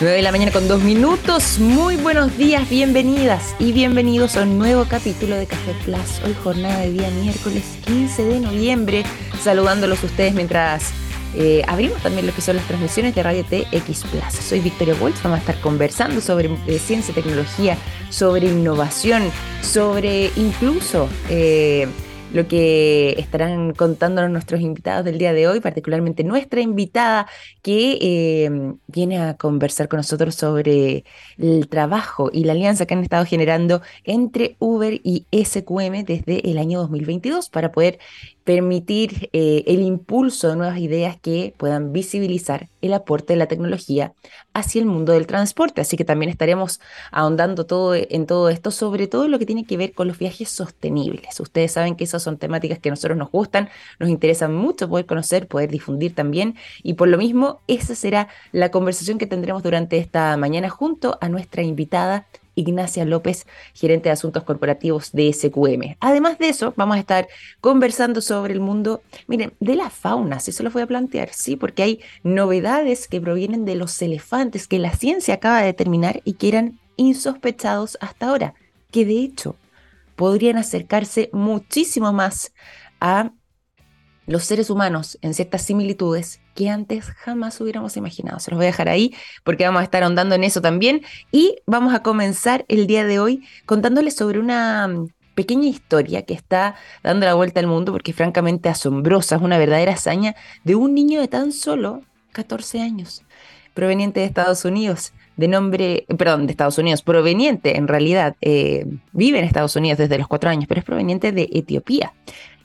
9 de la mañana con dos minutos. Muy buenos días, bienvenidas y bienvenidos a un nuevo capítulo de Café Plus. Hoy jornada de día miércoles 15 de noviembre. Saludándolos ustedes mientras eh, abrimos también lo que son las transmisiones de Radio TX Plus. Soy Victoria Wolf, vamos a estar conversando sobre eh, ciencia tecnología, sobre innovación, sobre incluso... Eh, lo que estarán contándonos nuestros invitados del día de hoy, particularmente nuestra invitada que eh, viene a conversar con nosotros sobre el trabajo y la alianza que han estado generando entre Uber y SQM desde el año 2022 para poder permitir eh, el impulso de nuevas ideas que puedan visibilizar el aporte de la tecnología hacia el mundo del transporte. Así que también estaremos ahondando todo en todo esto, sobre todo lo que tiene que ver con los viajes sostenibles. Ustedes saben que esas son temáticas que a nosotros nos gustan, nos interesan mucho poder conocer, poder difundir también. Y por lo mismo, esa será la conversación que tendremos durante esta mañana junto a nuestra invitada Ignacia López, gerente de asuntos corporativos de SQM. Además de eso, vamos a estar conversando sobre el mundo, miren, de la fauna, si se lo voy a plantear, sí, porque hay novedades que provienen de los elefantes que la ciencia acaba de determinar y que eran insospechados hasta ahora, que de hecho podrían acercarse muchísimo más a los seres humanos en ciertas similitudes que antes jamás hubiéramos imaginado. Se los voy a dejar ahí porque vamos a estar ahondando en eso también y vamos a comenzar el día de hoy contándoles sobre una mm, pequeña historia que está dando la vuelta al mundo porque es francamente asombrosa, es una verdadera hazaña de un niño de tan solo 14 años, proveniente de Estados Unidos, de nombre, perdón, de Estados Unidos, proveniente en realidad, eh, vive en Estados Unidos desde los 4 años, pero es proveniente de Etiopía.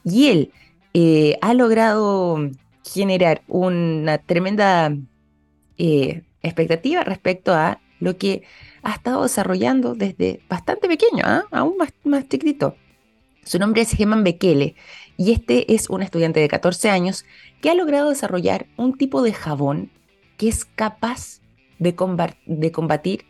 Y él eh, ha logrado generar una tremenda eh, expectativa respecto a lo que ha estado desarrollando desde bastante pequeño, ¿ah? aún más, más chiquitito. Su nombre es Geman Bekele y este es un estudiante de 14 años que ha logrado desarrollar un tipo de jabón que es capaz de, de combatir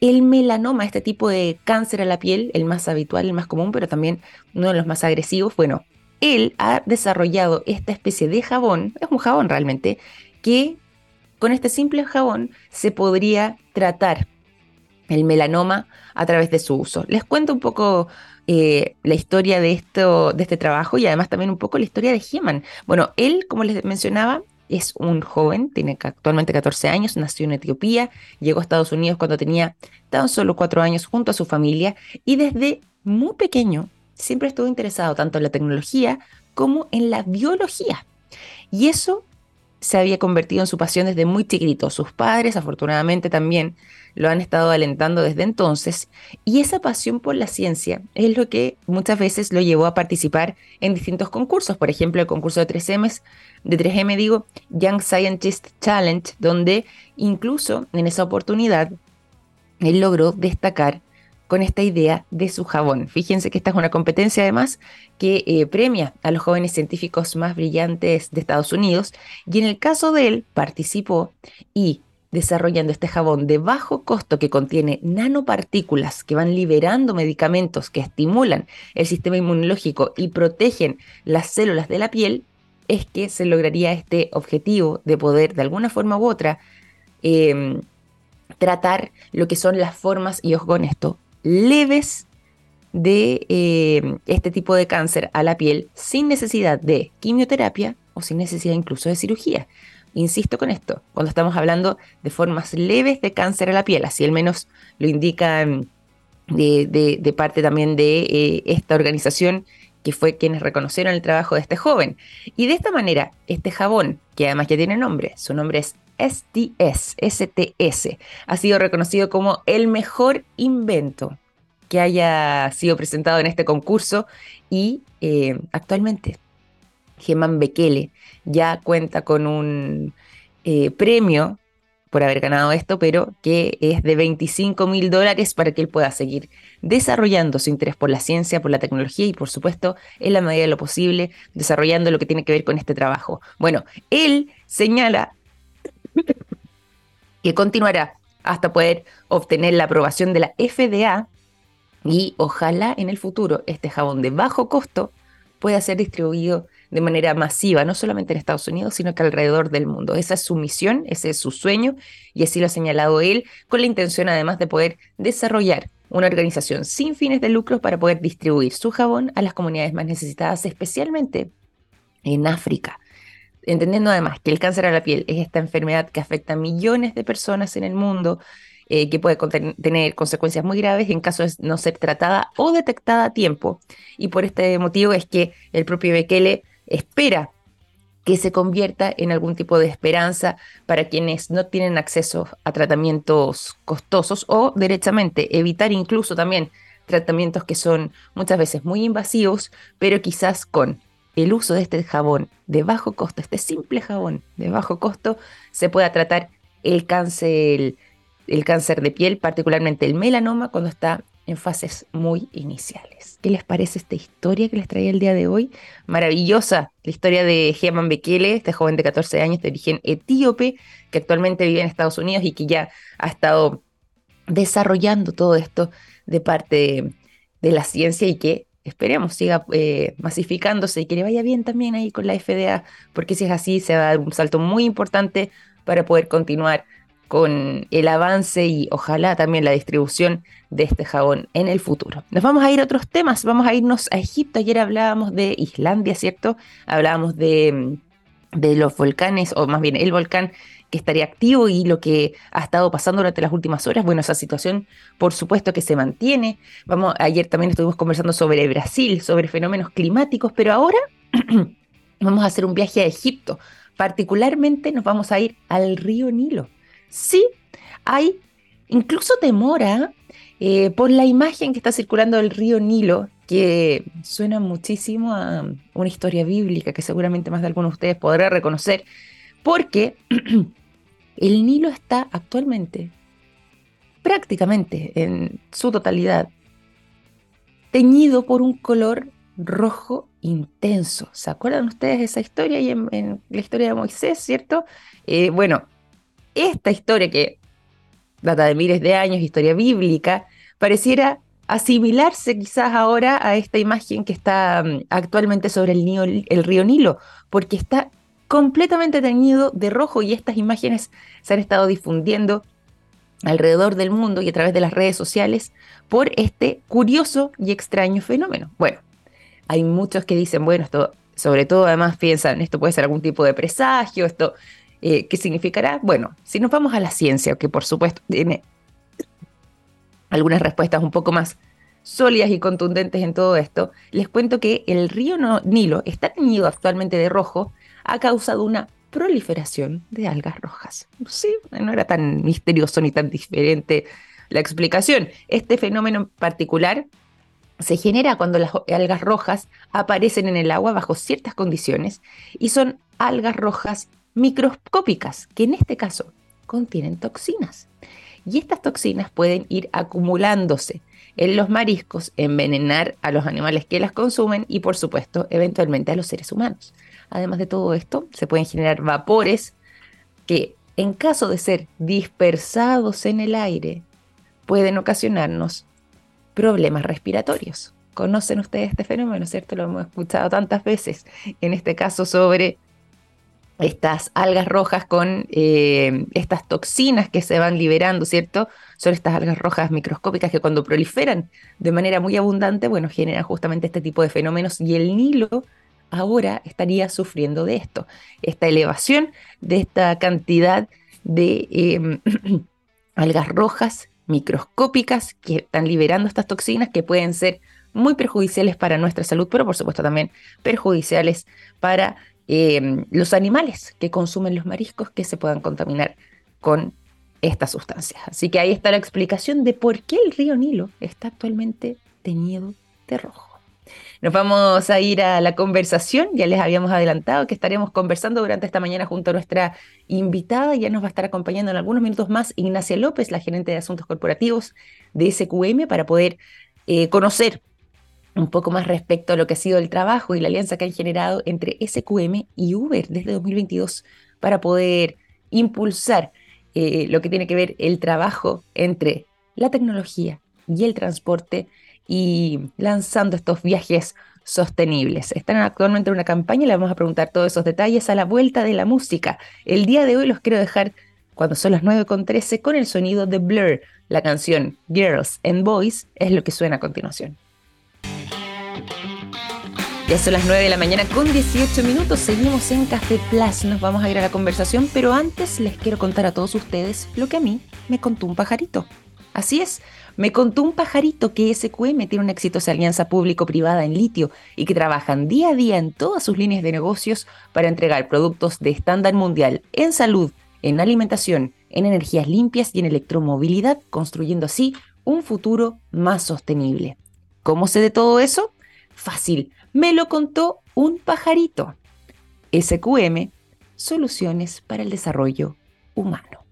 el melanoma, este tipo de cáncer a la piel, el más habitual, el más común, pero también uno de los más agresivos. Bueno, él ha desarrollado esta especie de jabón, es un jabón realmente, que con este simple jabón se podría tratar el melanoma a través de su uso. Les cuento un poco eh, la historia de, esto, de este trabajo y además también un poco la historia de Heman. Bueno, él, como les mencionaba, es un joven, tiene actualmente 14 años, nació en Etiopía, llegó a Estados Unidos cuando tenía tan solo 4 años junto a su familia y desde muy pequeño siempre estuvo interesado tanto en la tecnología como en la biología. Y eso se había convertido en su pasión desde muy chiquito. Sus padres, afortunadamente, también lo han estado alentando desde entonces. Y esa pasión por la ciencia es lo que muchas veces lo llevó a participar en distintos concursos. Por ejemplo, el concurso de 3M, de 3M digo, Young Scientist Challenge, donde incluso en esa oportunidad él logró destacar con esta idea de su jabón. Fíjense que esta es una competencia además que eh, premia a los jóvenes científicos más brillantes de Estados Unidos y en el caso de él participó y desarrollando este jabón de bajo costo que contiene nanopartículas que van liberando medicamentos que estimulan el sistema inmunológico y protegen las células de la piel, es que se lograría este objetivo de poder de alguna forma u otra em, tratar lo que son las formas, y ojo con esto, leves de eh, este tipo de cáncer a la piel sin necesidad de quimioterapia o sin necesidad incluso de cirugía. Insisto con esto, cuando estamos hablando de formas leves de cáncer a la piel, así al menos lo indican de, parte también de eh, esta organización que fue quienes reconocieron el trabajo de este joven. Y de esta manera, este jabón, que además ya tiene nombre, su nombre es STS, STS, ha sido reconocido como el mejor invento que haya sido presentado en este concurso y eh, actualmente Geman Bekele ya cuenta con un eh, premio por haber ganado esto, pero que es de 25 mil dólares para que él pueda seguir desarrollando su interés por la ciencia, por la tecnología y por supuesto, en la medida de lo posible, desarrollando lo que tiene que ver con este trabajo. Bueno, él señala que continuará hasta poder obtener la aprobación de la FDA y ojalá en el futuro este jabón de bajo costo pueda ser distribuido de manera masiva, no solamente en Estados Unidos, sino que alrededor del mundo. Esa es su misión, ese es su sueño, y así lo ha señalado él, con la intención además de poder desarrollar una organización sin fines de lucro para poder distribuir su jabón a las comunidades más necesitadas, especialmente en África. Entendiendo además que el cáncer a la piel es esta enfermedad que afecta a millones de personas en el mundo, eh, que puede tener consecuencias muy graves en caso de no ser tratada o detectada a tiempo. Y por este motivo es que el propio Bekele espera que se convierta en algún tipo de esperanza para quienes no tienen acceso a tratamientos costosos o derechamente evitar incluso también tratamientos que son muchas veces muy invasivos, pero quizás con el uso de este jabón de bajo costo, este simple jabón de bajo costo, se pueda tratar el cáncer el cáncer de piel, particularmente el melanoma, cuando está en fases muy iniciales. ¿Qué les parece esta historia que les traía el día de hoy? Maravillosa, la historia de Germán Bekele, este joven de 14 años de origen etíope, que actualmente vive en Estados Unidos y que ya ha estado desarrollando todo esto de parte de, la ciencia y que esperemos siga eh, masificándose y que le vaya bien también ahí con la FDA, porque si es así se va a dar un salto muy importante para poder continuar con el avance y ojalá también la distribución de este jabón en el futuro. Nos vamos a ir a otros temas, vamos a irnos a Egipto. Ayer hablábamos de Islandia, ¿cierto? Hablábamos de, de los volcanes, o más bien el volcán que estaría activo y lo que ha estado pasando durante las últimas horas. Bueno, esa situación, por supuesto que se mantiene. Vamos, ayer también estuvimos conversando sobre Brasil, sobre fenómenos climáticos, pero ahora vamos a hacer un viaje a Egipto. Particularmente nos vamos a ir al río Nilo sí hay incluso temora eh, por la imagen que está circulando del río Nilo, que suena muchísimo a una historia bíblica que seguramente más de algunos de ustedes podrá reconocer, porque el Nilo está actualmente, prácticamente en su totalidad, teñido por un color rojo intenso. ¿Se acuerdan ustedes de esa historia y en, la historia de Moisés, cierto? Eh, bueno, esta historia que data de miles de años, historia bíblica, pareciera asimilarse quizás ahora a esta imagen que está mm, actualmente sobre el, el río Nilo, porque está completamente teñido de rojo y estas imágenes se han estado difundiendo alrededor del mundo y a través de las redes sociales por este curioso y extraño fenómeno. Bueno, hay muchos que dicen, bueno, esto, sobre todo además piensan, esto puede ser algún tipo de presagio, esto eh, ¿Qué significará? Bueno, si nos vamos a la ciencia, que por supuesto tiene algunas respuestas un poco más sólidas y contundentes en todo esto, les cuento que el río Nilo está teñido actualmente de rojo ha causado una proliferación de algas rojas. Sí, no era tan misterioso ni tan diferente la explicación. Este fenómeno en particular se genera cuando las algas rojas aparecen en el agua bajo ciertas condiciones y son algas rojas microscópicas, que en este caso contienen toxinas. Y estas toxinas pueden ir acumulándose en los mariscos, envenenar a los animales que las consumen y por supuesto eventualmente a los seres humanos. Además de todo esto, se pueden generar vapores que en caso de ser dispersados en el aire pueden ocasionarnos problemas respiratorios. ¿Conocen ustedes este fenómeno, cierto? Lo hemos escuchado tantas veces, en este caso sobre estas algas rojas con eh, estas toxinas que se van liberando, ¿cierto? Son estas algas rojas microscópicas que cuando proliferan de manera muy abundante, bueno, generan justamente este tipo de fenómenos y el Nilo ahora estaría sufriendo de esto, esta elevación de esta cantidad de em, algas rojas microscópicas que están liberando estas toxinas que pueden ser muy perjudiciales para nuestra salud, pero por supuesto también perjudiciales para Em, los animales que consumen los mariscos que se puedan contaminar con estas sustancias. Así que ahí está la explicación de por qué el río Nilo está actualmente teñido de rojo. Nos vamos a ir a la conversación, ya les habíamos adelantado que estaremos conversando durante esta mañana junto a nuestra invitada, ya nos va a estar acompañando en algunos minutos más Ignacia López, la gerente de asuntos corporativos de SQM, para poder eh, conocer un poco más respecto a lo que ha sido el trabajo y la alianza que han generado entre SQM y Uber desde 2022 para poder impulsar eh, lo que tiene que ver el trabajo entre la tecnología y el transporte y lanzando estos viajes sostenibles. Están actualmente en una campaña y le vamos a preguntar todos esos detalles a la vuelta de la música. El día de hoy los quiero dejar cuando son las 9.13 con el sonido de Blur. La canción Girls and Boys es lo que suena a continuación. Ya son las 9 de la mañana con 18 minutos. Seguimos en Café Plus. Nos vamos a ir a la conversación, pero antes les quiero contar a todos ustedes lo que a mí me contó un pajarito. Así es, me contó un pajarito que SQM tiene una exitosa alianza público-privada en litio y que trabajan día a día en todas sus líneas de negocios para entregar productos de estándar mundial en salud, en alimentación, en energías limpias y en electromovilidad, construyendo así un futuro más sostenible. ¿Cómo sé de todo eso? Fácil me lo contó un pajarito. SQM, Soluciones para el Desarrollo Humano.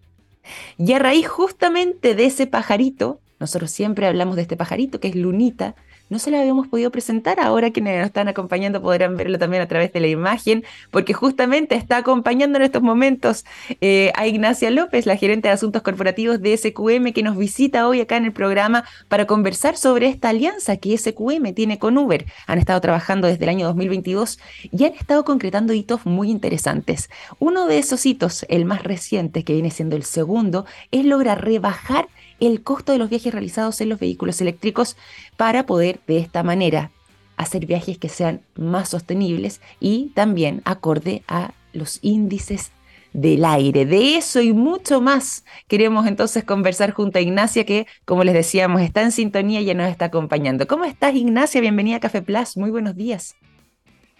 Y a raíz justamente de ese pajarito, nosotros siempre hablamos de este pajarito que es Lunita, no se la habíamos podido presentar. Ahora quienes nos están acompañando podrán verlo también a través de la imagen, porque justamente está acompañando en estos momentos eh, a Ignacia López, la gerente de asuntos corporativos de SQM, que nos visita hoy acá en el programa para conversar sobre esta alianza que SQM tiene con Uber. Han estado trabajando desde el año 2022 y han estado concretando hitos muy interesantes. Uno de esos hitos, el más reciente, que viene siendo el segundo, es lograr rebajar el costo de los viajes realizados en los vehículos eléctricos para poder de esta manera hacer viajes que sean más sostenibles y también acorde a los índices del aire. De eso y mucho más queremos entonces conversar junto a Ignacia que, como les decíamos, está en sintonía y ya nos está acompañando. ¿Cómo estás, Ignacia? Bienvenida a Café Plus. Muy buenos días.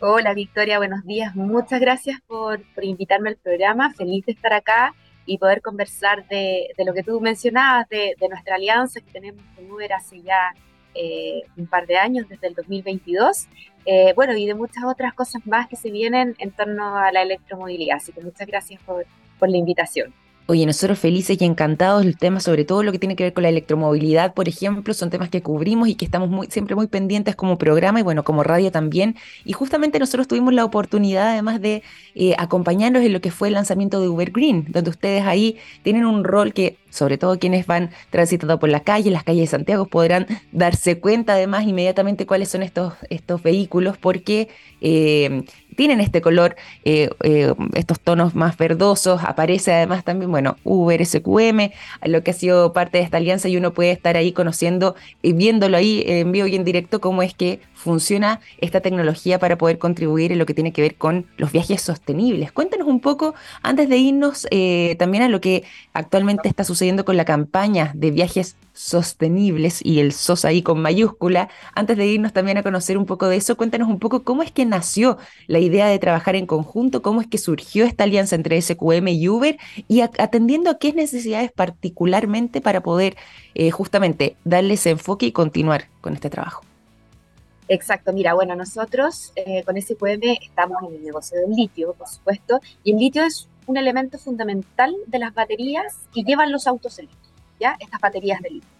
Hola, Victoria. Buenos días. Muchas gracias por, por invitarme al programa. Feliz de estar acá y poder conversar de, lo que tú mencionabas, de, nuestra alianza que tenemos con Uber hace ya eh, un par de años, desde el 2022, eh, bueno, y de muchas otras cosas más que se vienen en torno a la electromovilidad. Así que muchas gracias por, por la invitación. Oye, nosotros felices y encantados el tema, sobre todo lo que tiene que ver con la electromovilidad, por ejemplo, son temas que cubrimos y que estamos muy, siempre muy pendientes como programa y bueno, como radio también. Y justamente nosotros tuvimos la oportunidad además de eh, acompañarnos en lo que fue el lanzamiento de Uber Green, donde ustedes ahí tienen un rol que sobre todo quienes van transitando por la calle, las calles de Santiago, podrán darse cuenta además inmediatamente cuáles son estos, estos vehículos, porque eh, tienen este color, eh, eh, estos tonos más verdosos. Aparece además también, bueno, Uber, SQM, lo que ha sido parte de esta alianza y uno puede estar ahí conociendo y viéndolo ahí en vivo y en directo cómo es que funciona esta tecnología para poder contribuir en lo que tiene que ver con los viajes sostenibles. Cuéntanos un poco, antes de irnos eh, también a lo que actualmente está sucediendo con la campaña de viajes sostenibles y el SOS ahí con mayúscula, antes de irnos también a conocer un poco de eso, cuéntanos un poco cómo es que nació la idea de trabajar en conjunto, cómo es que surgió esta alianza entre SQM y Uber y atendiendo a qué necesidades particularmente para poder eh, justamente darle ese enfoque y continuar con este trabajo. Exacto, mira, bueno, nosotros eh, con SQM estamos en el negocio del litio, por supuesto, y el litio es un elemento fundamental de las baterías que llevan los autos eléctricos, ¿ya? Estas baterías de litio.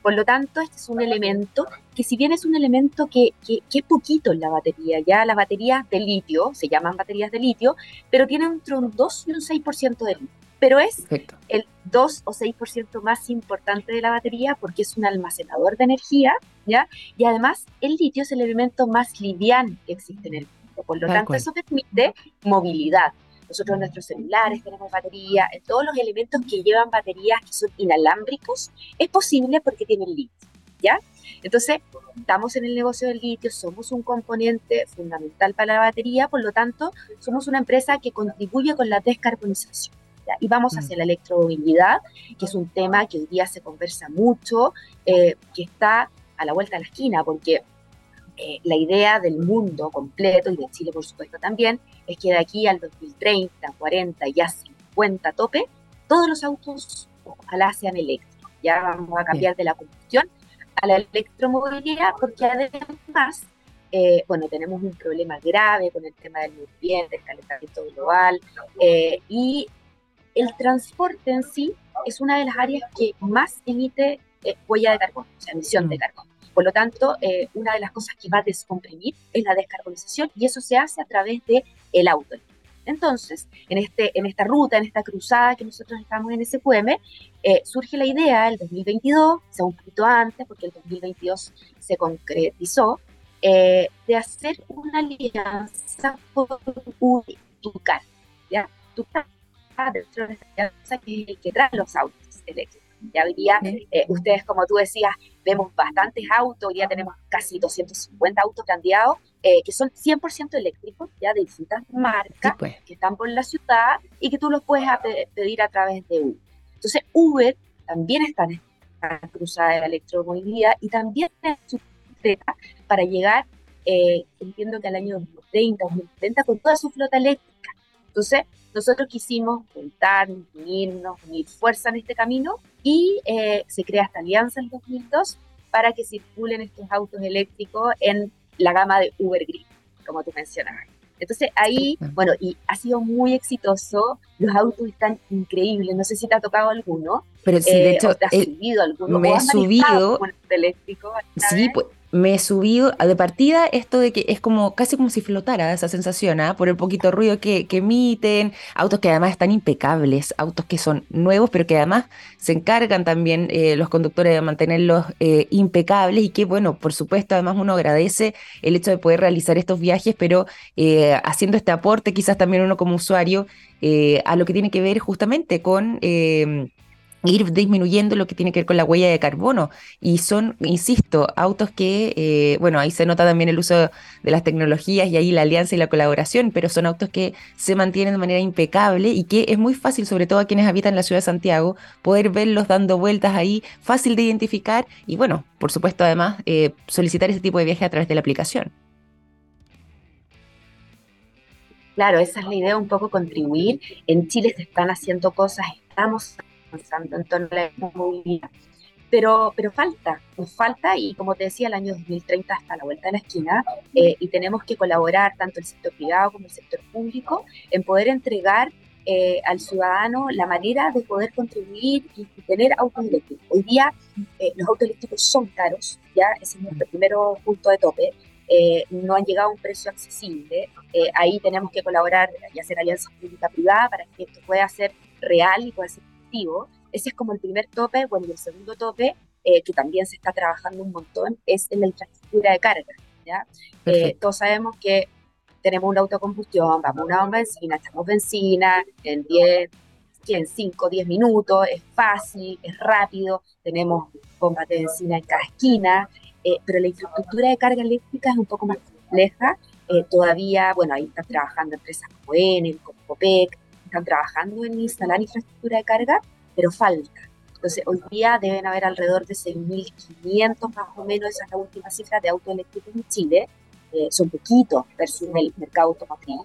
Por lo tanto, este es un elemento que si bien es un elemento que, que, es poquito en la batería, ya las baterías de litio, se llaman baterías de litio, pero tienen entre un 2 y un 6% de litio pero es el 2 o 6% más importante de la batería porque es un almacenador de energía, ¿ya? Y además el litio es el elemento más liviano que existe en el mundo, por lo tanto eso permite movilidad. Nosotros en nuestros celulares tenemos batería, en todos los elementos que llevan baterías que son inalámbricos, es posible porque tienen litio, ¿ya? Entonces, estamos en el negocio del litio, somos un componente fundamental para la batería, por lo tanto, somos una empresa que contribuye con la descarbonización. Y vamos mm. hacia la electromovilidad, que es un tema que hoy día se conversa mucho, eh, que está a la vuelta de la esquina, porque eh, la idea del mundo completo, y de Chile por supuesto también, es que de aquí al 2030, 40, ya 50 tope, todos los autos ojalá sean eléctricos. Ya vamos a cambiar de la combustión a la electromovilidad, porque además, eh, bueno, tenemos un problema grave con el tema del medio ambiente, el calentamiento global, y el transporte en sí es una de las áreas que más emite eh, huella de carbono, o sea, emisión de mm. carbono. Por lo tanto, eh, una de las cosas que va a descomprimir es la descarbonización y eso se hace a través del el auto. Entonces, en, este, en esta ruta, en esta cruzada que nosotros estamos en SQM, eh, surge la idea el 2022, o sea, un poquito antes, porque el 2022 se concretizó, eh, de hacer una alianza con Tucar, ¿ya? Tucar dentro de esta alianza que que trae los autos eléctricos. Ya hoy día, eh, ustedes, como tú decías, vemos bastantes autos, hoy día tenemos casi 250 autos candidatos eh, que son 100% eléctricos, ya de distintas marcas, pues. que están por la ciudad y que tú los puedes pedir a través de Uber. Entonces, Uber también está en esta cruzada de la electromovilidad y también es su para llegar, eh, entiendo que al año 2030, 2030, con toda su flota eléctrica. Entonces, nosotros quisimos juntar, unirnos, unir fuerza en este camino y eh, se crea esta alianza en 2002 para que circulen estos autos eléctricos en la gama de Uber Green, como tú mencionabas. Entonces ahí, bueno, y ha sido muy exitoso, los autos están increíbles, no sé si te ha tocado alguno. Pero sí, de eh, hecho, te has subido alguno. Me he subido. eléctrico, sí, pues me subido de partida esto de que es como casi como si flotara esa sensación, ¿ah? por el poquito ruido que, emiten, autos que además están impecables, autos que son nuevos, pero que además se encargan también eh, los conductores de mantenerlos eh, impecables y que bueno, por supuesto, además uno agradece el hecho de poder realizar estos viajes, pero eh, haciendo este aporte quizás también uno como usuario a lo que tiene que ver justamente con ir disminuyendo lo que tiene que ver con la huella de carbono. Y son, insisto, autos que, eh, bueno, ahí se nota también el uso de las tecnologías y ahí la alianza y la colaboración, pero son autos que se mantienen de manera impecable y que es muy fácil, sobre todo a quienes habitan la ciudad de Santiago, poder verlos dando vueltas ahí, fácil de identificar y, bueno, por supuesto, además, eh, solicitar ese tipo de viaje a través de la aplicación. Claro, esa es la idea, un poco contribuir. En Chile se están haciendo cosas, estamos en torno a la movilidad. Pero, pero falta, nos falta y como te decía, el año 2030 está a la vuelta de la esquina eh, y tenemos que colaborar tanto el sector privado como el sector público en poder entregar eh, al ciudadano la manera de poder contribuir y, tener autos eléctricos. Hoy día eh, los autos eléctricos son caros, ya ese es nuestro primero punto de tope. no han llegado a un precio accesible. ahí tenemos que colaborar y hacer alianzas pública-privada para que esto pueda ser real y pueda ser ese es como el primer tope. Bueno, y el segundo tope, eh, que también se está trabajando un montón, es en la infraestructura de carga. ¿ya? Eh, todos sabemos que tenemos una autocombustión, vamos a una bomba de benzina, echamos benzina en 10, en 5, 10 minutos, es fácil, es rápido, tenemos bombas de benzina en cada esquina, eh, pero la infraestructura de carga eléctrica es un poco más compleja. todavía, bueno, ahí están trabajando empresas como Enel, como Copec, están trabajando en instalar infraestructura de carga, pero falta. Entonces, hoy día deben haber alrededor de 6.500 más o menos, esa es la última cifra de autos eléctricos en Chile. Eh, son poquitos versus el mercado automotriz.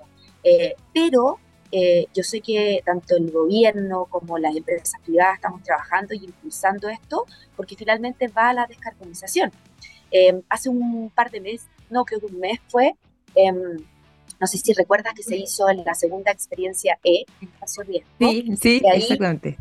Eh, pero eh, yo sé que tanto el gobierno como las empresas privadas estamos trabajando y impulsando esto porque finalmente va a la descarbonización. hace un par de meses, no creo que un mes fue, em, no sé si recuerdas que se hizo en la segunda experiencia E en Espacio Riesgo. Sí, sí, exactamente.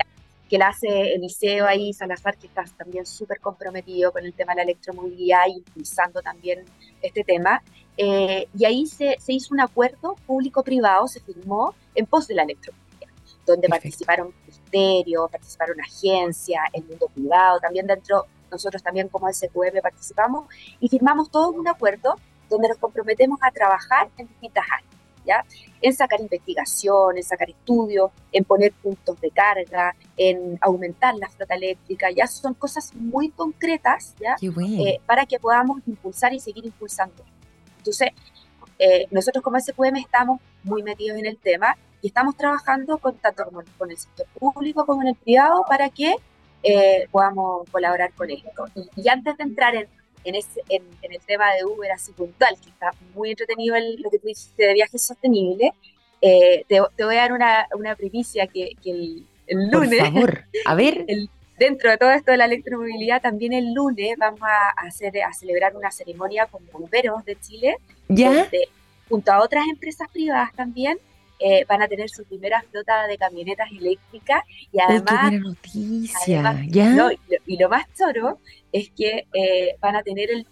Que la hace Eliseo ahí, Salazar, que está también súper comprometido con el tema de la electromovilidad y impulsando también este tema. Eh, y ahí se, se, hizo un acuerdo público-privado, se firmó en pos de la electromovilidad, donde participaron ministerios, participaron agencias, el mundo privado, también dentro, nosotros también como SQM participamos y firmamos todo un acuerdo donde nos comprometemos a trabajar en distintas áreas, ¿ya? En sacar investigación, en sacar estudios, en poner puntos de carga, en aumentar la flota eléctrica, ya son cosas muy concretas, ¿ya? Eh, para que podamos impulsar y seguir impulsando. Entonces, eh, nosotros como SQM estamos muy metidos en el tema y estamos trabajando con, tanto con, el sector público como en el privado para que eh, podamos colaborar con esto. y, antes de entrar en en, en, el tema de Uber así puntual, que está muy entretenido lo que tú dijiste de viajes sostenibles, eh, te, voy a dar una, una primicia que, el, lunes, Por favor, a ver. dentro de todo esto de la electromovilidad, también el lunes vamos a, hacer, a celebrar una ceremonia con bomberos de Chile, ¿Ya? junto a otras empresas privadas también, eh, van a tener su primera flota de camionetas eléctricas y además... noticia, ¿ya? y, lo, más choro es que eh, van a tener el...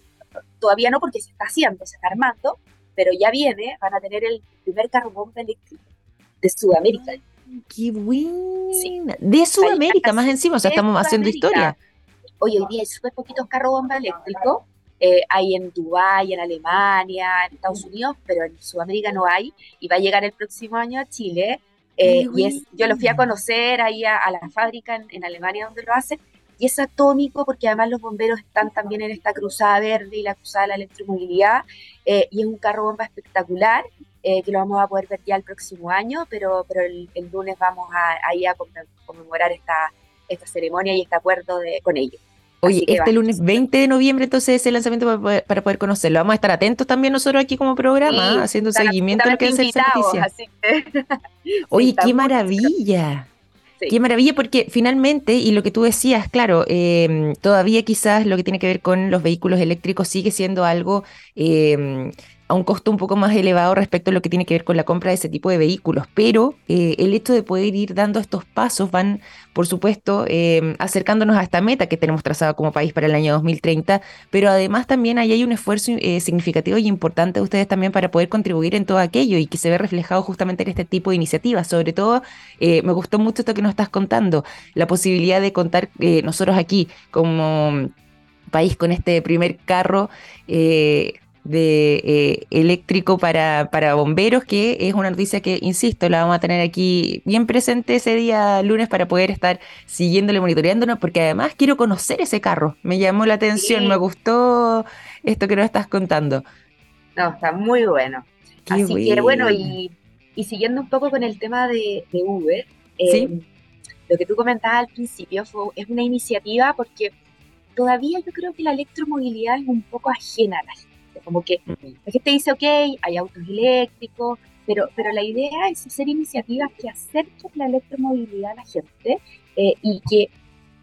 Todavía no porque se está haciendo, se está armando, pero ya viene, van a tener el primer carro bomba eléctrico de Sudamérica. ¡Qué buena! De Sudamérica, más encima, o sea, estamos haciendo historia. Hoy, hoy día hay súper poquitos carros bomba eléctricos eh, hay en Dubái, en Alemania, en Estados Unidos, pero en Sudamérica no hay y va a llegar el próximo año a Chile. Eh, y es, yo lo fui a conocer ahí a, la fábrica en, Alemania donde lo hacen y es atómico porque además los bomberos están también en esta cruzada verde y la cruzada de la electromovilidad eh, y es un carro bomba espectacular que lo vamos a poder ver ya el próximo año, pero, pero el, lunes vamos a, a conmemorar esta, esta ceremonia y este acuerdo de, con ellos. Oye, este lunes 20 de noviembre entonces es el lanzamiento para poder, conocerlo. Vamos a estar atentos también nosotros aquí como programa, haciendo seguimiento de lo que es el Oye, qué maravilla. Qué maravilla, porque finalmente, y lo que tú decías, claro, em, todavía quizás lo que tiene que ver con los vehículos eléctricos sigue siendo algo eh, a un costo un poco más elevado respecto a lo que tiene que ver con la compra de ese tipo de vehículos. Pero eh, el hecho de poder ir dando estos pasos van, por supuesto, eh, acercándonos a esta meta que tenemos trazada como país para el año 2030. Pero además también ahí hay un esfuerzo eh, significativo y importante de ustedes también para poder contribuir en todo aquello y que se ve reflejado justamente en este tipo de iniciativas. Sobre todo, me gustó mucho esto que nos estás contando, la posibilidad de contar nosotros aquí como país con este primer carro de eh, eléctrico para, para bomberos, que es una noticia que, insisto, la vamos a tener aquí bien presente ese día lunes para poder estar siguiéndole, monitoreándonos, porque además quiero conocer ese carro. Me llamó la atención, me gustó esto que nos estás contando. No, está muy bueno. Así que bueno, y, siguiendo un poco con el tema de, Uber, eh, lo que tú comentabas al principio fue, es una iniciativa porque todavía yo creo que la electromovilidad es un poco ajena a la gente como que la gente dice, ok, hay autos eléctricos, pero, pero la idea es hacer iniciativas que acerquen la electromovilidad a la gente eh, y que,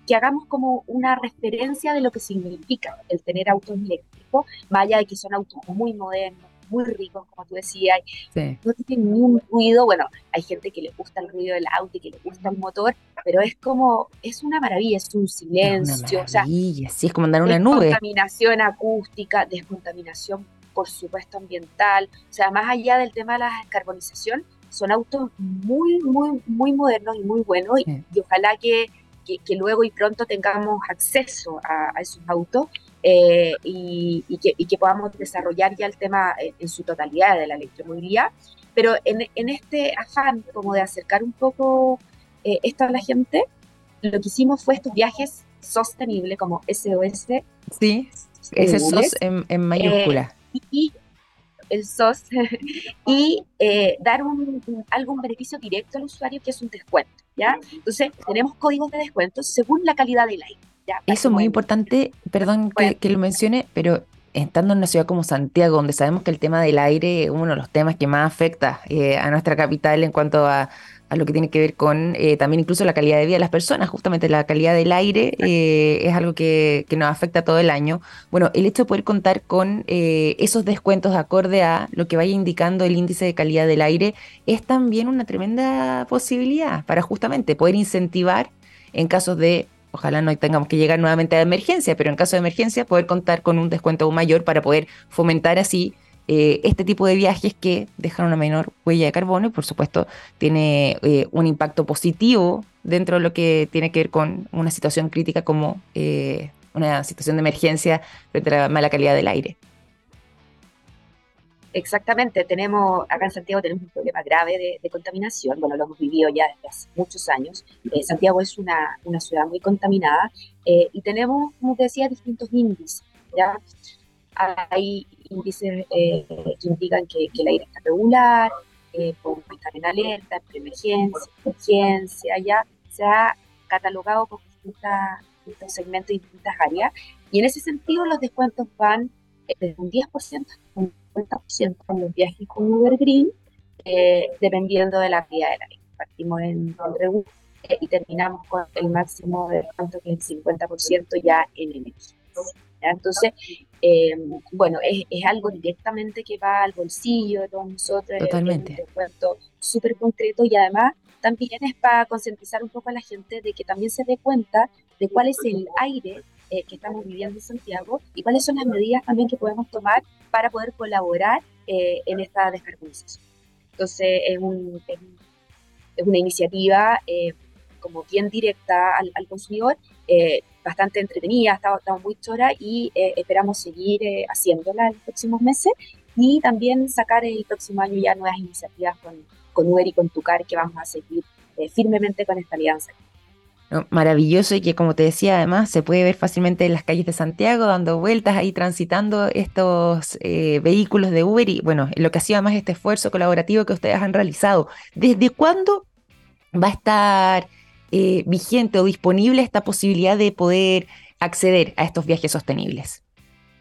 que hagamos como una referencia de lo que significa el tener autos eléctricos, vaya de que son autos muy modernos, muy ricos, como tú decías, no tienen ni un ruido, bueno, hay gente que le gusta el ruido del auto y que le gusta el motor, pero es como, es una maravilla, es un silencio, o sea, sí, es como andar una nube. Descontaminación acústica, descontaminación, por supuesto, ambiental, o sea, más allá del tema de la descarbonización, son autos muy, muy, muy modernos y muy buenos, y, ojalá que, que, luego y pronto tengamos acceso a esos autos eh, y, que, podamos desarrollar ya el tema en, su totalidad de la electromovilidad. Pero en, este afán como de acercar un poco eh, esto a la gente, lo que hicimos fue estos viajes sostenibles como SOS. Sí, ese SOS en, en mayúscula. Eh, y, el SOS y dar un, algún beneficio directo al usuario que es un descuento, ¿ya? Entonces, tenemos códigos de descuento según la calidad del aire. Eso es muy importante, perdón que, lo mencione, pero estando en una ciudad como Santiago, donde sabemos que el tema del aire es uno de los temas que más afecta eh, a nuestra capital en cuanto a, lo que tiene que ver con eh, también incluso la calidad de vida de las personas, justamente la calidad del aire eh, es algo que, nos afecta todo el año. Bueno, el hecho de poder contar con esos descuentos acorde a lo que vaya indicando el índice de calidad del aire es también una tremenda posibilidad para justamente poder incentivar en casos de Ojalá no tengamos que llegar nuevamente a emergencia, pero en caso de emergencia poder contar con un descuento aún mayor para poder fomentar así eh, este tipo de viajes que dejan una menor huella de carbono y por supuesto tiene eh, un impacto positivo dentro de lo que tiene que ver con una situación crítica como eh, una situación de emergencia frente a la mala calidad del aire. Exactamente, tenemos, acá en Santiago tenemos un problema grave de, contaminación, bueno, lo hemos vivido ya desde hace muchos años. Eh, Santiago es una, una, ciudad muy contaminada eh, y tenemos, como te decía, distintos índices. ¿ya? Hay índices eh, que indican que, el aire está regular, podemos estar en alerta, en emergencia, emergencia, ya se ha catalogado por distintos segmentos y distintas áreas. Y en ese sentido los descuentos van desde un 10% un 50% en los viajes con Uber Green, eh, dependiendo de la actividad de la vida. Partimos en Reúne y terminamos con el máximo de cuánto que es el 50% ya en energía. Entonces, eh, bueno, es, es, algo directamente que va al bolsillo de todos nosotros. Totalmente. Es un descuento súper concreto y además también es para concientizar un poco a la gente de que también se dé cuenta de cuál es el aire eh, que estamos viviendo en Santiago y cuáles son las medidas también que podemos tomar para poder colaborar eh, en esta descarbonización. Entonces, es, un, es, una iniciativa eh, como bien directa al, consumidor. bastante entretenida, estamos, estamos muy chora y esperamos seguir haciéndola en los próximos meses y también sacar el próximo año ya nuevas iniciativas con, con Uber y con Tucar que vamos a seguir firmemente con esta alianza. Maravilloso y que como te decía además se puede ver fácilmente en las calles de Santiago dando vueltas ahí transitando estos eh, vehículos de Uber y bueno, lo que hacía más este esfuerzo colaborativo que ustedes han realizado. ¿Desde cuándo va a estar eh, vigente o disponible esta posibilidad de poder acceder a estos viajes sostenibles?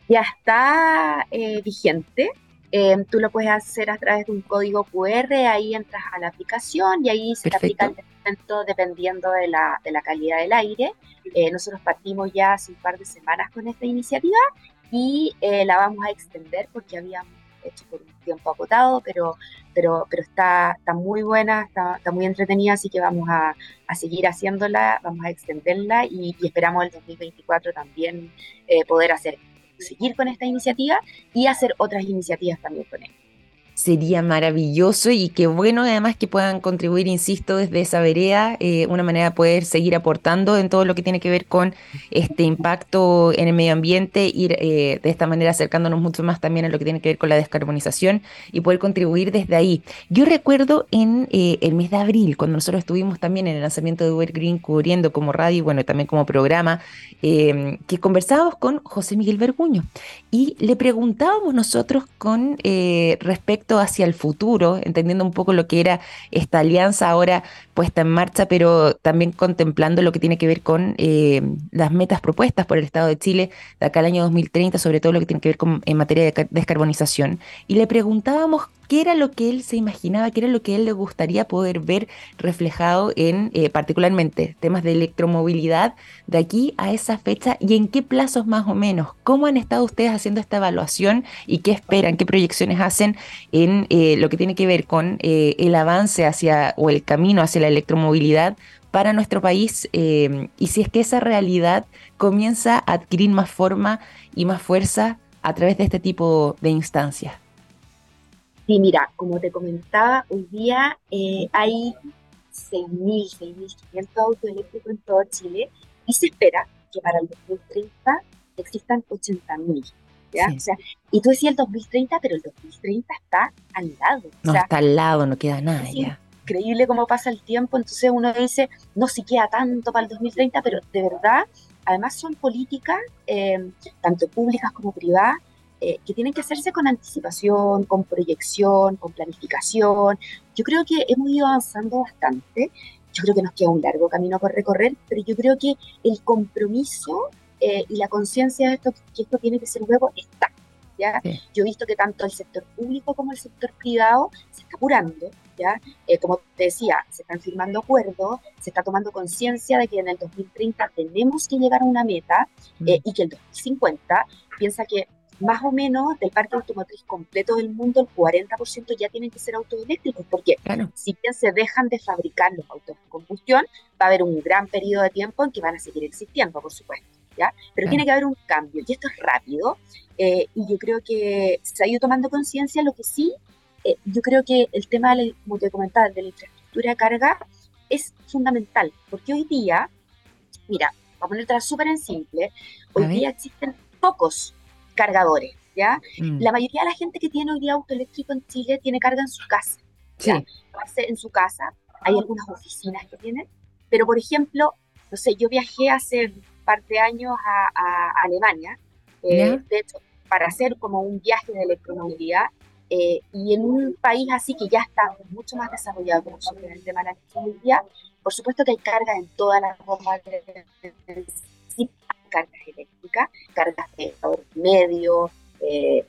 Ya está eh, vigente. Em, tú lo puedes hacer a través de un código QR, ahí entras a la aplicación y ahí se te aplica el descuento dependiendo de la, de la calidad del aire. Eh, nosotros partimos ya hace un par de semanas con esta iniciativa y eh, la vamos a extender porque habíamos hecho por un tiempo acotado, pero, pero, pero está, está muy buena, está, está muy entretenida, así que vamos a, a seguir haciéndola, vamos a extenderla y, esperamos el 2024 también eh, poder hacer seguir con esta iniciativa y hacer otras iniciativas también con él sería maravilloso y qué bueno además que puedan contribuir, insisto, desde esa vereda, eh, una manera de poder seguir aportando en todo lo que tiene que ver con este impacto en el medio ambiente, ir eh, de esta manera acercándonos mucho más también a lo que tiene que ver con la descarbonización y poder contribuir desde ahí. Yo recuerdo en eh, el mes de abril, cuando nosotros estuvimos también en el lanzamiento de Uber Green cubriendo como radio y bueno, también como programa, em, que conversábamos con José Miguel Verguño y le preguntábamos nosotros con respecto hacia el futuro, entendiendo un poco lo que era esta alianza ahora puesta en marcha, pero también contemplando lo que tiene que ver con eh, las metas propuestas por el Estado de Chile de acá al año 2030, sobre todo lo que tiene que ver con en materia de descarbonización. Y le preguntábamos qué era lo que él se imaginaba, qué era lo que él le gustaría poder ver reflejado en eh, particularmente temas de electromovilidad de aquí a esa fecha y en qué plazos más o menos. ¿Cómo han estado ustedes haciendo esta evaluación y qué esperan, qué proyecciones hacen en eh, lo que tiene que ver con eh, el avance hacia o el camino hacia la electromovilidad para nuestro país y si es que esa realidad comienza a adquirir más forma y más fuerza a través de este tipo de instancias? Sí, mira, como te comentaba, hoy día eh, hay 6.000, 6.500 autos eléctricos en todo Chile y se espera que para el 2030 existan 80.000. ¿ya? O sea, y tú decías el 2030, pero el 2030 está al lado. No, está al lado, no queda nada ya. Increíble cómo pasa el tiempo, entonces uno dice, no, si queda tanto para el 2030, pero de verdad, además son políticas, eh, tanto públicas como privadas, eh, que tienen que hacerse con anticipación, con proyección, con planificación. Yo creo que hemos ido avanzando bastante. Yo creo que nos queda un largo camino por recorrer, pero yo creo que el compromiso eh, y la conciencia de esto, que esto tiene que ser nuevo, está. ¿ya? Yo he visto que tanto el sector público como el sector privado se está apurando. ¿ya? Eh, como te decía, se están firmando acuerdos, se está tomando conciencia de que en el 2030 tenemos que llegar a una meta mm. y que el 2050 piensa que más o menos del parque automotriz completo del mundo, el 40% ya tienen que ser autos eléctricos, porque si bien se dejan de fabricar los autos de combustión, va a haber un gran periodo de tiempo en que van a seguir existiendo, por supuesto. ¿ya? Pero tiene que haber un cambio, y esto es rápido, eh, y yo creo que se ha ido tomando conciencia, lo que sí, eh, yo creo que el tema, como te comentaba, de la infraestructura de carga es fundamental, porque hoy día, mira, para ponértela súper en simple, hoy día existen pocos cargadores, ¿ya? Mm. La mayoría de la gente que tiene hoy día auto eléctrico en Chile tiene carga en su casa, ¿ya? En su casa, hay algunas oficinas que tienen, pero por ejemplo, no sé, yo viajé hace un par de años a, Alemania, eh, de hecho, para hacer como un viaje de electromovilidad, eh, y en un país así que ya está mucho más desarrollado como en el tema de la electromovilidad, por supuesto que hay carga en todas las formas de, cargas eléctricas, cargas de medio, eh,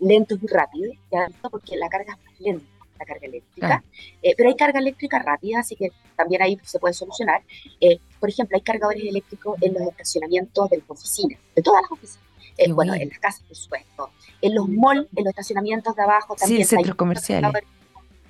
lentos y rápidos, ¿ya? porque la carga es más lenta, la carga eléctrica. Eh, pero hay carga eléctrica rápida, así que también ahí se puede solucionar. Eh, por ejemplo, hay cargadores eléctricos en los estacionamientos de las oficinas, de todas las oficinas. Eh, bueno, en las casas, por supuesto. En los malls, en los estacionamientos de abajo también. Sí, centros comerciales.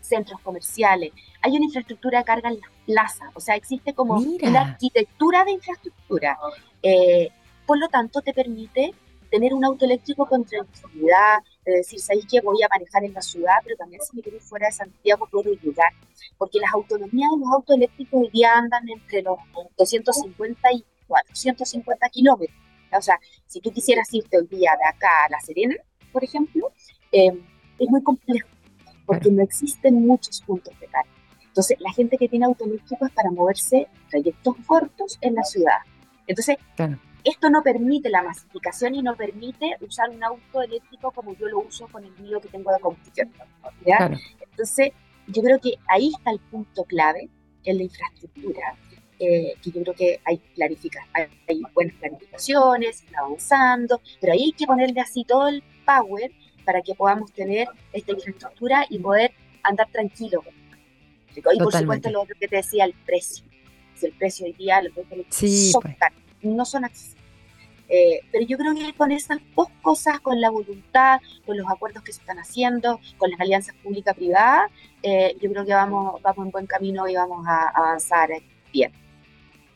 Centros comerciales. Hay una infraestructura de carga en las plazas. O sea, existe como una arquitectura de infraestructura. Eh, por lo tanto, te permite tener un auto eléctrico con tranquilidad, de decir, ¿sabéis que voy a manejar en la ciudad? Pero también si me quiero ir fuera de Santiago puedo llegar. Porque las autonomías de los autos eléctricos hoy día andan entre los 250 y 450 kilómetros. O sea, si tú quisieras irte hoy día de acá a La Serena, por ejemplo, eh, es muy complejo, porque no existen muchos puntos de carga. Entonces, la gente que tiene auto eléctrico es para moverse trayectos cortos en la ciudad. Entonces, esto no permite la masificación y no permite usar un auto eléctrico como yo lo uso con el mío que tengo de combustión. Entonces, yo creo que ahí está el punto clave en la infraestructura, eh, que yo creo que hay, clarifica, hay, buenas planificaciones, está avanzando, pero ahí hay que ponerle así todo el power para que podamos tener esta infraestructura y poder andar tranquilo. Y por supuesto lo otro que te decía, el precio. Si el precio hoy día, los sí, son pues. no son accesibles. Eh, pero yo creo que con esas dos cosas, con la voluntad, con los acuerdos que se están haciendo, con las alianzas pública-privadas, eh, yo creo que vamos, vamos en buen camino y vamos a avanzar bien.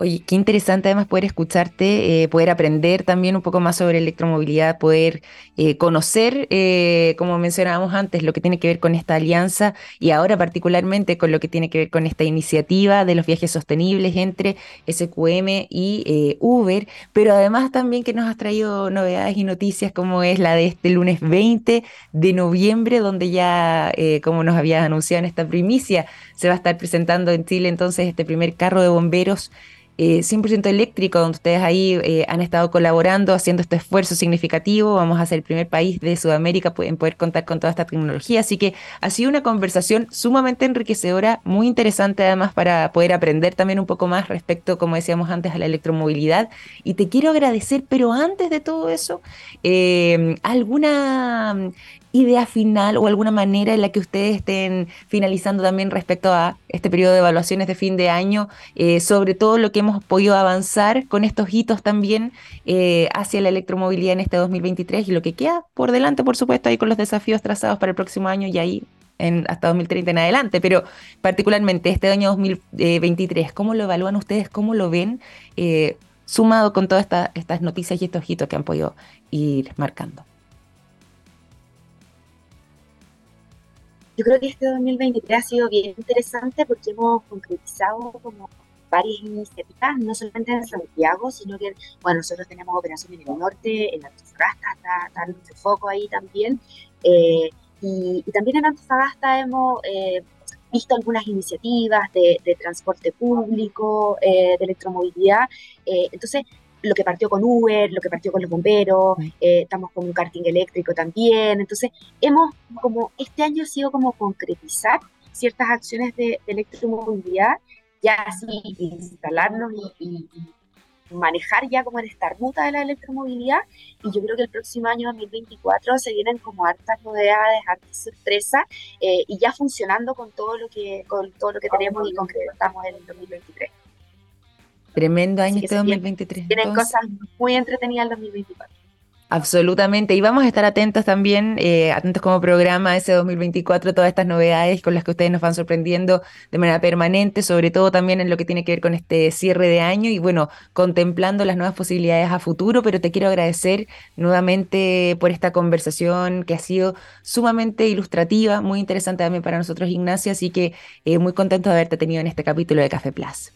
Oye, qué interesante además poder escucharte, eh, poder aprender también un poco más sobre electromovilidad, poder eh, conocer, eh, como mencionábamos antes, lo que tiene que ver con esta alianza y ahora particularmente con lo que tiene que ver con esta iniciativa de los viajes sostenibles entre SQM y Uber, pero además también que nos has traído novedades y noticias como es la de este lunes 20 de noviembre, donde ya, como nos habías anunciado en esta primicia, se va a estar presentando en Chile entonces este primer carro de bomberos 100% eh, eléctrico, donde ustedes ahí eh, han estado colaborando, haciendo este esfuerzo significativo. Vamos a ser el primer país de Sudamérica en poder contar con toda esta tecnología. Así que ha sido una conversación sumamente enriquecedora, muy interesante además para poder aprender también un poco más respecto, como decíamos antes, a la electromovilidad. Y te quiero agradecer, pero antes de todo eso, eh, ¿alguna idea final o alguna manera en la que ustedes estén finalizando también respecto a este periodo de evaluaciones de fin de año, eh, sobre todo lo que hemos podido avanzar con estos hitos también eh, hacia la electromovilidad en este 2023 y lo que queda por delante, por supuesto, ahí con los desafíos trazados para el próximo año y ahí en, hasta 2030 en adelante, pero particularmente este año 2023, ¿cómo lo evalúan ustedes? ¿Cómo lo ven? Eh, sumado con todas estas noticias y estos hitos que han podido ir marcando. Yo creo que este 2023 ha sido bien interesante porque hemos concretizado como varias iniciativas, no solamente en Santiago, sino que, bueno, nosotros tenemos operaciones en el norte, en Antofagasta está, está nuestro foco ahí también, eh, y, también en Antofagasta hemos eh, visto algunas iniciativas de, transporte público, eh, de electromovilidad, entonces lo que partió con Uber, lo que partió con los bomberos, eh, estamos con un karting eléctrico también. Entonces, hemos como, este año ha sido como concretizar ciertas acciones de, electromovilidad, ya así instalarnos y, manejar ya como en esta ruta de la electromovilidad. Y yo creo que el próximo año 2024 se vienen como hartas novedades, hartas sorpresas eh, y ya funcionando con todo lo que con todo lo que tenemos y concretamos en el 2023. Tremendo año este 2023. Tienen cosas muy entretenidas el 2024. Absolutamente, y vamos a estar atentos también, eh, atentos como programa ese 2024, todas estas novedades con las que ustedes nos van sorprendiendo de manera permanente, sobre todo también en lo que tiene que ver con este cierre de año y bueno, contemplando las nuevas posibilidades a futuro, pero te quiero agradecer nuevamente por esta conversación que ha sido sumamente ilustrativa, muy interesante también para nosotros, Ignacio, así que eh, muy contento de haberte tenido en este capítulo de Café Plus.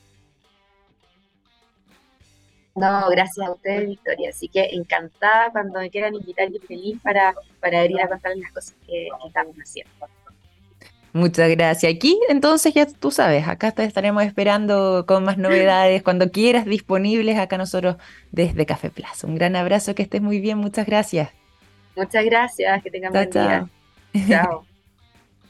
No, gracias a ustedes, Victoria. Así que encantada cuando me quieran invitar y feliz para, para venir a contarles las cosas que, estamos haciendo. Muchas gracias. Aquí, entonces, ya tú sabes, acá te estaremos esperando con más novedades cuando quieras, disponibles acá nosotros desde Café Plaza. Un gran abrazo, que estés muy bien. Muchas gracias. Muchas gracias, que tengan buen día. Chao.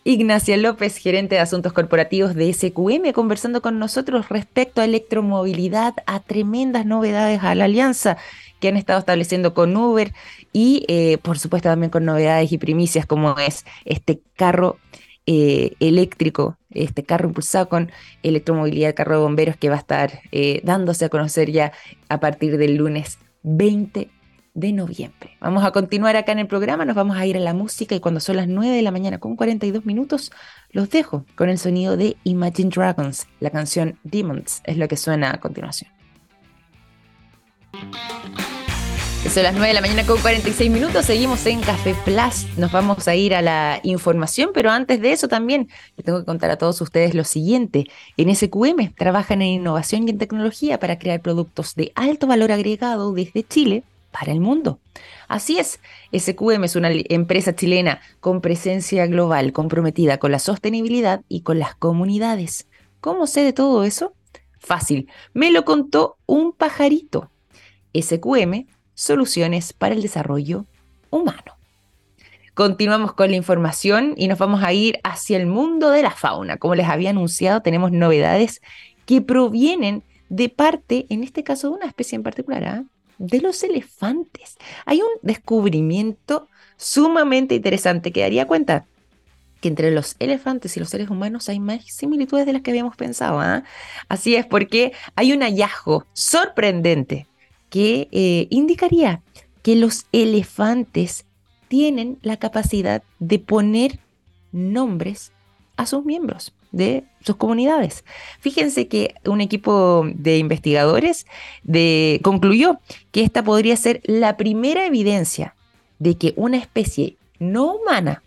Ignacia López, gerente de asuntos corporativos de SQM, conversando con nosotros respecto a electromovilidad, a tremendas novedades a la alianza que han estado estableciendo con Uber y eh, por supuesto también con novedades y primicias como es este carro eh, eléctrico, este carro impulsado con electromovilidad, carro de bomberos que va a estar eh, dándose a conocer ya a partir del lunes 20 de noviembre. Vamos a continuar acá en el programa, nos vamos a ir a la música y cuando son las 9 de la mañana con 42 minutos, los dejo con el sonido de Imagine Dragons. La canción Demons es lo que suena a continuación. son las 9 de la mañana con 46 minutos. Seguimos en Café Plus. Nos vamos a ir a la información, pero antes de eso también les tengo que contar a todos ustedes lo siguiente. En SQM trabajan en innovación y en tecnología para crear productos de alto valor agregado desde Chile para el mundo. Así es, SQM es una empresa chilena con presencia global comprometida con la sostenibilidad y con las comunidades. ¿Cómo sé de todo eso? Fácil, me lo contó un pajarito. SQM soluciones para el desarrollo humano. Continuamos con la información y nos vamos a ir hacia el mundo de la fauna. Como les había anunciado, tenemos novedades que provienen de parte, en este caso, de una especie en particular, ¿ah? De los elefantes. Hay un descubrimiento sumamente interesante que daría cuenta que entre los elefantes y los seres humanos hay más similitudes de las que habíamos pensado. ¿ah? Así es, porque hay un hallazgo sorprendente que eh, indicaría que los elefantes tienen la capacidad de poner nombres a sus miembros de sus comunidades. Fíjense que un equipo de investigadores concluyó que esta podría ser la primera evidencia de que una especie no humana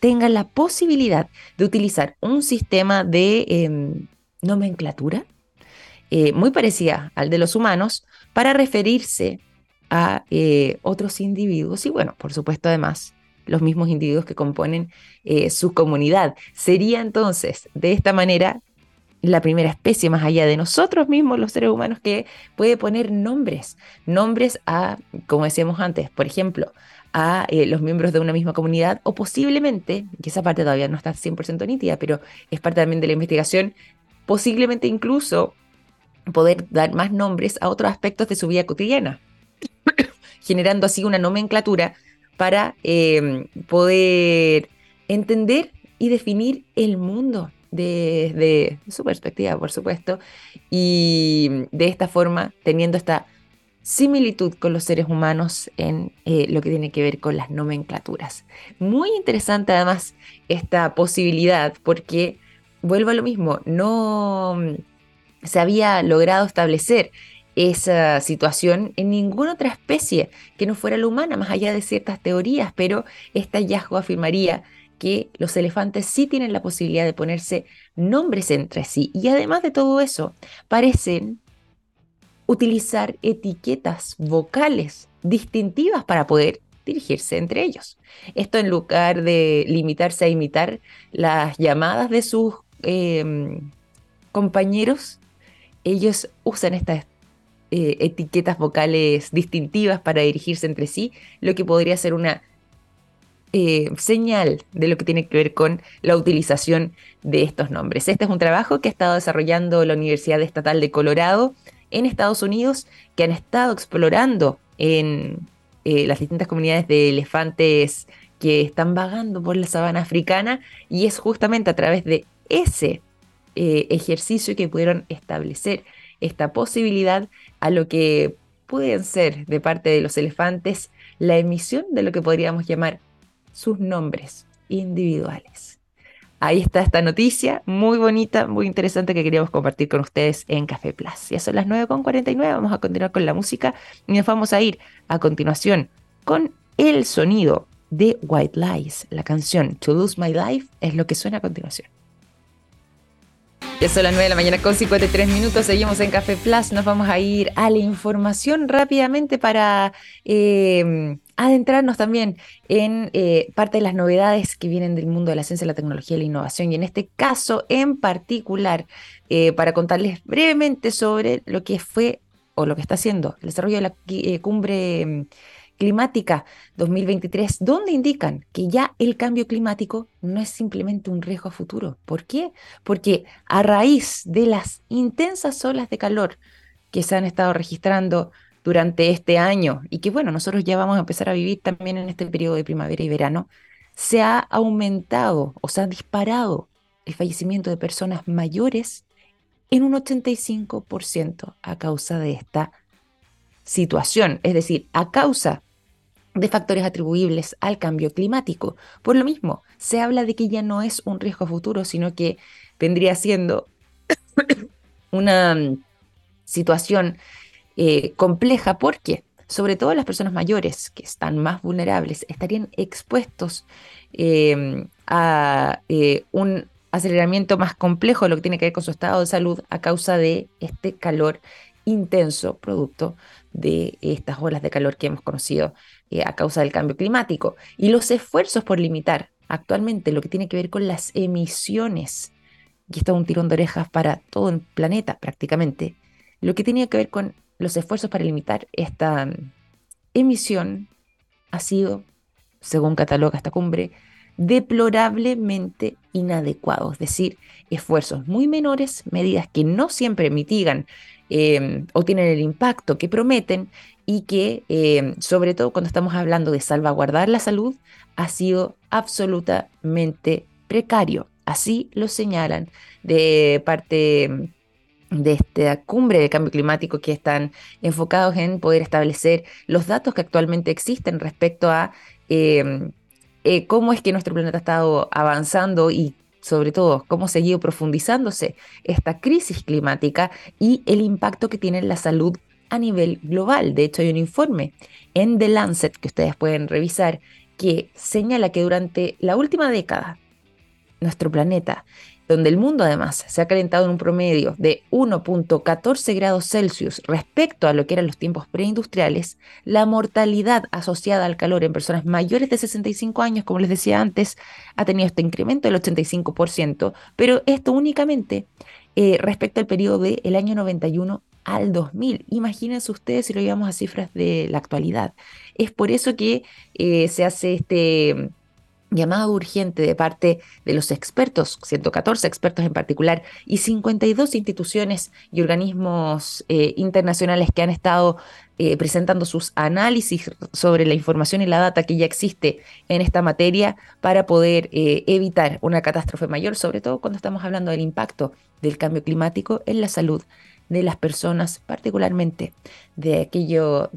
tenga la posibilidad de utilizar un sistema de em, nomenclatura eh, muy parecida al de los humanos para referirse a eh, otros individuos y bueno, por supuesto además los mismos individuos que componen eh, su comunidad. Sería entonces de esta manera la primera especie más allá de nosotros mismos, los seres humanos, que puede poner nombres, nombres a, como decíamos antes, por ejemplo, a eh, los miembros de una misma comunidad o posiblemente, que esa parte todavía no está 100% nítida, pero es parte también de la investigación, posiblemente incluso poder dar más nombres a otros aspectos de su vida cotidiana, generando así una nomenclatura para em, poder entender y definir el mundo desde su perspectiva, por supuesto, y de esta forma teniendo esta similitud con los seres humanos en eh, lo que tiene que ver con las nomenclaturas. Muy interesante además esta posibilidad porque, vuelvo a lo mismo, no se había logrado establecer esa situación en ninguna otra especie que no fuera la humana, más allá de ciertas teorías, pero este hallazgo afirmaría que los elefantes sí tienen la posibilidad de ponerse nombres entre sí y además de todo eso, parecen utilizar etiquetas vocales distintivas para poder dirigirse entre ellos. Esto en lugar de limitarse a imitar las llamadas de sus em, compañeros, ellos usan estas eh, etiquetas vocales distintivas para dirigirse entre sí, lo que podría ser una eh, señal de lo que tiene que ver con la utilización de estos nombres. Este es un trabajo que ha estado desarrollando la Universidad Estatal de Colorado en Estados Unidos, que han estado explorando en eh, las distintas comunidades de elefantes que están vagando por la sabana africana y es justamente a través de ese ejercicio que pudieron establecer esta posibilidad a lo que pueden ser de parte de los elefantes la emisión de lo que podríamos llamar sus nombres individuales. Ahí está esta noticia, muy bonita, muy interesante que queríamos compartir con ustedes en Café Plus. Ya son las 9.49, vamos a continuar con la música y nos vamos a ir a continuación con el sonido de White Lies. La canción To Lose My Life es lo que suena a continuación. Ya son las 9 de la mañana con 53 minutos, seguimos en Café Plus, nos vamos a ir a la información rápidamente para em, adentrarnos también en eh, parte de las novedades que vienen del mundo de la ciencia, la tecnología y la innovación, y en este caso en particular, eh, para contarles brevemente sobre lo que fue o lo que está haciendo el desarrollo de la eh, cumbre em, climática 2023, donde indican que ya el cambio climático no es simplemente un riesgo a futuro. ¿Por qué? Porque a raíz de las intensas olas de calor que se han estado registrando durante este año y que bueno, nosotros ya vamos a empezar a vivir también en este periodo de primavera y verano, se ha aumentado o se ha disparado el fallecimiento de personas mayores en un 85% a causa de esta situación, es decir, a causa de factores atribuibles al cambio climático. Por lo mismo, se habla de que ya no es un riesgo futuro, sino que vendría siendo una mm, situación eh, compleja porque sobre todo las personas mayores que están más vulnerables, estarían expuestos em, a eh, un aceleramiento más complejo de lo que tiene que ver con su estado de salud a causa de este calor intenso producto de estas olas de calor que hemos conocido eh, a causa del cambio climático. Y los esfuerzos por limitar actualmente lo que tiene que ver con las emisiones, y esto es un tirón de orejas para todo el planeta prácticamente, lo que tiene que ver con los esfuerzos para limitar esta mm, emisión ha sido, según cataloga esta cumbre, deplorablemente inadecuado, es decir, esfuerzos muy menores, medidas que no siempre mitigan em, o tienen el impacto que prometen y que, em, sobre todo cuando estamos hablando de salvaguardar la salud, ha sido absolutamente precario. Así lo señalan de parte de esta cumbre de cambio climático que están enfocados en poder establecer los datos que actualmente existen respecto a em, eh, cómo es que nuestro planeta ha estado avanzando y sobre todo cómo ha seguido profundizándose esta crisis climática y el impacto que tiene en la salud a nivel global. De hecho, hay un informe en The Lancet que ustedes pueden revisar que señala que durante la última década nuestro planeta donde el mundo además se ha calentado en un promedio de 1.14 grados Celsius respecto a lo que eran los tiempos preindustriales, la mortalidad asociada al calor en personas mayores de 65 años, como les decía antes, ha tenido este incremento del 85%, pero esto únicamente eh, respecto al periodo del año 91 al 2000. Imagínense ustedes si lo llevamos a cifras de la actualidad. Es por eso que eh, se hace este llamado urgente de parte de los expertos, 114 expertos en particular, y 52 instituciones y organismos eh, internacionales que han estado eh, presentando sus análisis sobre la información y la data que ya existe en esta materia para poder eh, evitar una catástrofe mayor, sobre todo cuando estamos hablando del impacto del cambio climático en la salud de las personas, particularmente de aquellos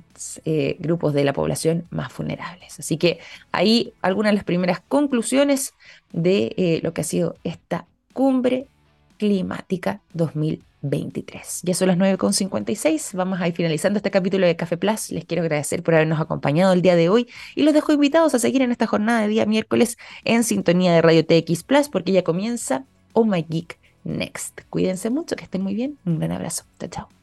eh, grupos de la población más vulnerables. Así que ahí algunas de las primeras conclusiones de eh, lo que ha sido esta cumbre climática 2023. Ya son las 9.56, vamos a ir finalizando este capítulo de Café Plus. Les quiero agradecer por habernos acompañado el día de hoy y los dejo invitados a seguir en esta jornada de día miércoles en sintonía de Radio TX Plus porque ya comienza Oh My Geek Next. Cuídense mucho, que estén muy bien. Un gran abrazo. Chao, chao.